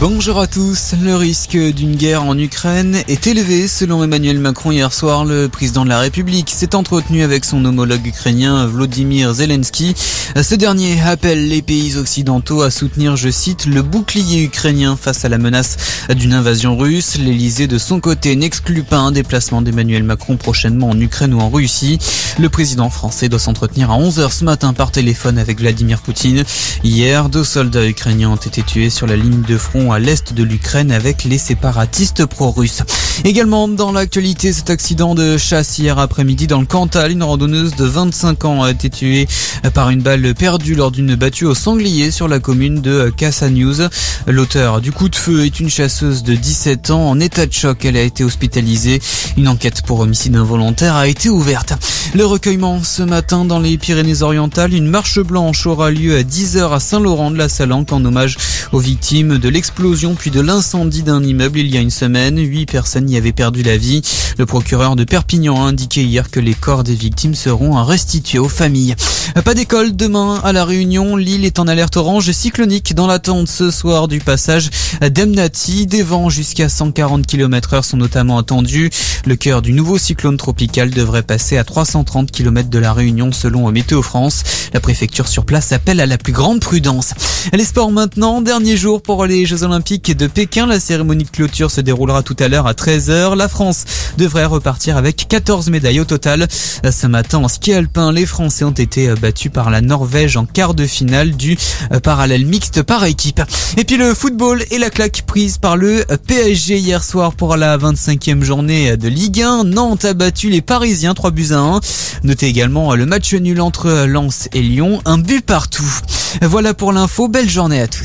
Bonjour à tous. Le risque d'une guerre en Ukraine est élevé selon Emmanuel Macron hier soir. Le président de la République s'est entretenu avec son homologue ukrainien Vladimir Zelensky. Ce dernier appelle les pays occidentaux à soutenir, je cite, le bouclier ukrainien face à la menace d'une invasion russe. L'Elysée de son côté n'exclut pas un déplacement d'Emmanuel Macron prochainement en Ukraine ou en Russie. Le président français doit s'entretenir à 11h ce matin par téléphone avec Vladimir Poutine. Hier, deux soldats ukrainiens ont été tués sur la ligne de front à l'est de l'Ukraine avec les séparatistes pro-russes. Également dans l'actualité, cet accident de chasse hier après-midi dans le Cantal, une randonneuse de 25 ans a été tuée par une balle perdue lors d'une battue au sanglier sur la commune de Cassanews. L'auteur du coup de feu est une chasseuse de 17 ans en état de choc. Elle a été hospitalisée. Une enquête pour homicide involontaire a été ouverte. Le recueillement ce matin dans les Pyrénées-Orientales, une marche blanche aura lieu à 10h à Saint-Laurent de la Salanque en hommage aux victimes de l'explosion puis de l'incendie d'un immeuble il y a une semaine. Huit personnes y avaient perdu la vie. Le procureur de Perpignan a indiqué hier que les corps des victimes seront restitués aux familles. Pas d'école demain à la Réunion. L'île est en alerte orange et cyclonique dans l'attente ce soir du passage d'Emnati. Des vents jusqu'à 140 km heure sont notamment attendus. Le cœur du nouveau cyclone tropical devrait passer à 330 km de la Réunion selon Météo France. La préfecture sur place appelle à la plus grande prudence. Les sports maintenant, dernier jour pour les Jeux Olympiques de Pékin. La cérémonie de clôture se déroulera tout à l'heure à 13h. La France devrait repartir avec 14 médailles au total. Ce matin, en ski alpin, les Français ont été battus par la Norvège en quart de finale du parallèle mixte par équipe. Et puis le football et la claque prise par le PSG hier soir pour la 25e journée de Ligue 1. Nantes a battu les Parisiens 3 buts à 1. Notez également le match nul entre Lens et Lyon, un but partout. Voilà pour l'info, belle journée à tous.